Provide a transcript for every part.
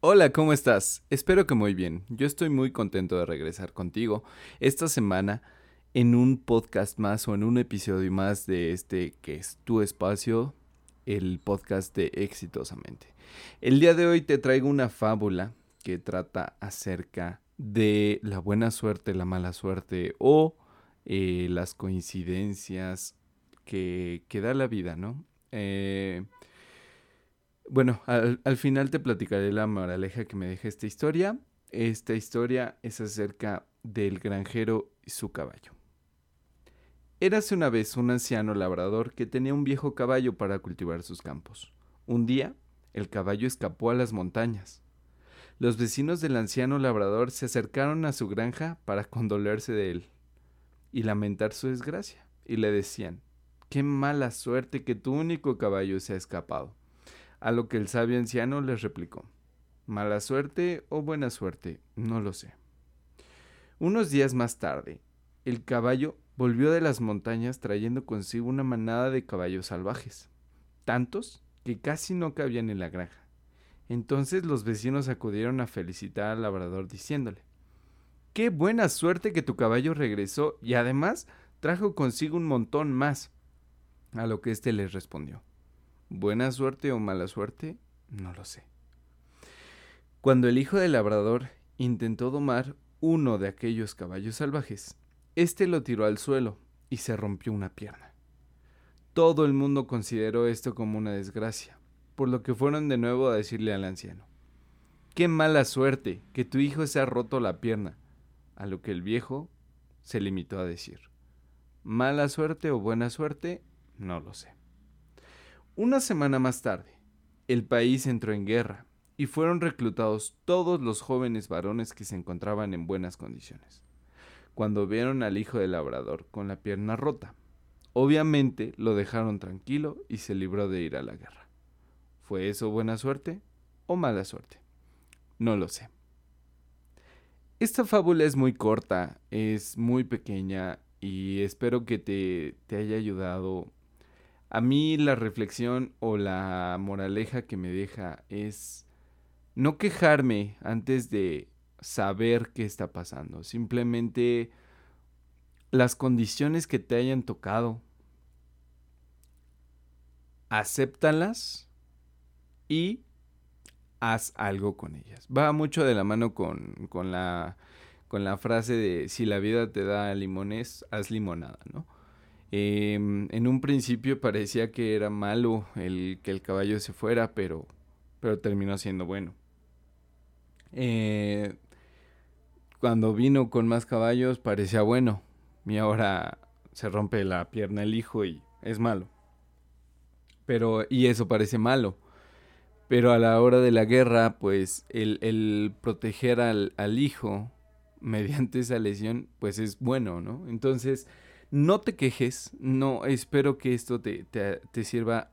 Hola, ¿cómo estás? Espero que muy bien. Yo estoy muy contento de regresar contigo esta semana en un podcast más o en un episodio más de este que es tu espacio, el podcast de Exitosamente. El día de hoy te traigo una fábula que trata acerca de la buena suerte, la mala suerte o eh, las coincidencias que, que, da la vida, ¿no? Eh, bueno, al, final te platicaré la moraleja que me deja esta historia. Esta historia es acerca del granjero y su caballo. Érase una vez un anciano labrador que tenía un viejo caballo para cultivar sus campos. Un día, el caballo escapó a las montañas. Los vecinos del anciano labrador se acercaron a su granja para condolerse de él y lamentar su desgracia, y le decían, qué mala suerte que tu único caballo se ha escapado. A lo que el sabio anciano les replicó, mala suerte o buena suerte, no lo sé. Unos días más tarde, el caballo volvió de las montañas trayendo consigo una manada de caballos salvajes, tantos que casi no cabían en la granja. Entonces los vecinos acudieron a felicitar al labrador diciéndole, Qué buena suerte que tu caballo regresó y además trajo consigo un montón más. A lo que éste les respondió, Buena suerte o mala suerte, no lo sé. Cuando el hijo del labrador intentó domar uno de aquellos caballos salvajes, éste lo tiró al suelo y se rompió una pierna. Todo el mundo consideró esto como una desgracia, por lo que fueron de nuevo a decirle al anciano, Qué mala suerte que tu hijo se ha roto la pierna, a lo que el viejo se limitó a decir, Mala suerte o buena suerte, no lo sé. Una semana más tarde, el país entró en guerra y fueron reclutados todos los jóvenes varones que se encontraban en buenas condiciones. Cuando vieron al hijo del labrador con la pierna rota, obviamente lo dejaron tranquilo y se libró de ir a la guerra. ¿Fue eso buena suerte o mala suerte? No lo sé. Esta fábula es muy corta, es muy pequeña y espero que te, te haya ayudado a mí la reflexión o la moraleja que me deja es no quejarme antes de saber qué está pasando. Simplemente las condiciones que te hayan tocado, acéptalas y haz algo con ellas. Va mucho de la mano con, con, la, con la frase de si la vida te da limones, haz limonada, ¿no? Em, en un principio parecía que era malo el que el caballo se fuera, pero, pero terminó siendo bueno. Eh, cuando vino con más caballos parecía bueno y ahora se rompe la pierna el hijo y es malo. Pero, y eso parece malo. Pero a la hora de la guerra, pues el, el proteger al, al hijo mediante esa lesión, pues es bueno, ¿no? Entonces, no te quejes, no espero que esto te, te, sirva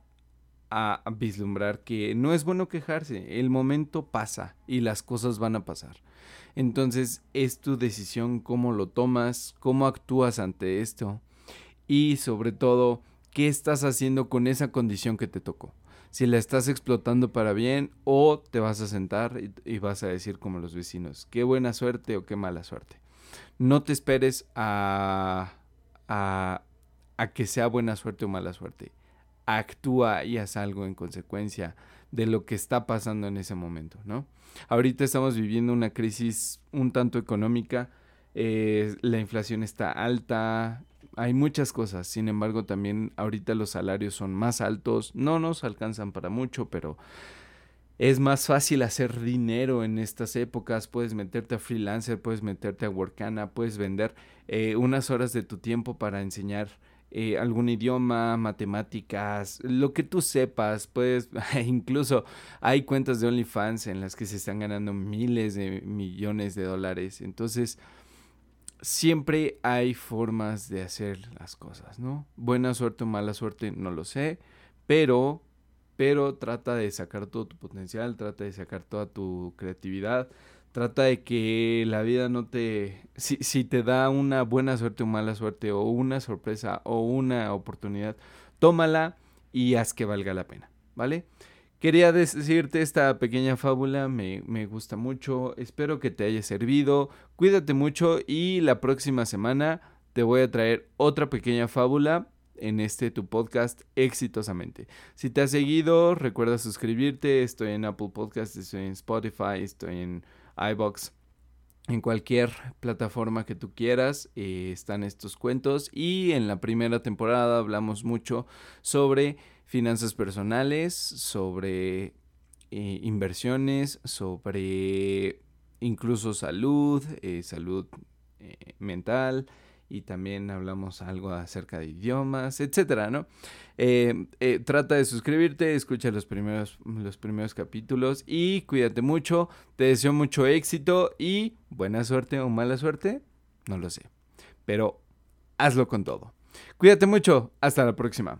a vislumbrar que no es bueno quejarse, el momento pasa y las cosas van a pasar. Entonces es tu decisión cómo lo tomas, cómo actúas ante esto y sobre todo qué estás haciendo con esa condición que te tocó. Si la estás explotando para bien o te vas a sentar y, y vas a decir como los vecinos, qué buena suerte o qué mala suerte. No te esperes a a, que sea buena suerte o mala suerte. Actúa y haz algo en consecuencia de lo que está pasando en ese momento, ¿no? Ahorita estamos viviendo una crisis un tanto económica, eh, la inflación está alta, hay muchas cosas, sin embargo también ahorita los salarios son más altos, no nos alcanzan para mucho, pero es más fácil hacer dinero en estas épocas. Puedes meterte a freelancer, puedes meterte a Workana, puedes vender eh, unas horas de tu tiempo para enseñar eh, algún idioma, matemáticas, lo que tú sepas. Puedes, incluso hay cuentas de OnlyFans en las que se están ganando miles de millones de dólares. Entonces, siempre hay formas de hacer las cosas, ¿no? Buena suerte o mala suerte, no lo sé, pero pero trata de sacar todo tu potencial, trata de sacar toda tu creatividad, trata de que la vida no te, si, si te da una buena suerte o mala suerte, o una sorpresa o una oportunidad, tómala y haz que valga la pena, ¿vale? Quería decirte esta pequeña fábula, me, me gusta mucho, espero que te haya servido, cuídate mucho y la próxima semana te voy a traer otra pequeña fábula en este tu podcast exitosamente. Si te has seguido, recuerda suscribirte. Estoy en Apple Podcast, estoy en Spotify, estoy en iBox. En cualquier plataforma que tú quieras eh, están estos cuentos y en la primera temporada hablamos mucho sobre finanzas personales, sobre eh, inversiones, sobre incluso salud, eh, salud mental, y también hablamos algo acerca de idiomas, etcétera, ¿no? Eh, eh, trata de suscribirte, escucha los primeros, los primeros capítulos y cuídate mucho. Te deseo mucho éxito y buena suerte o mala suerte, no lo sé, pero hazlo con todo. Cuídate mucho, hasta la próxima.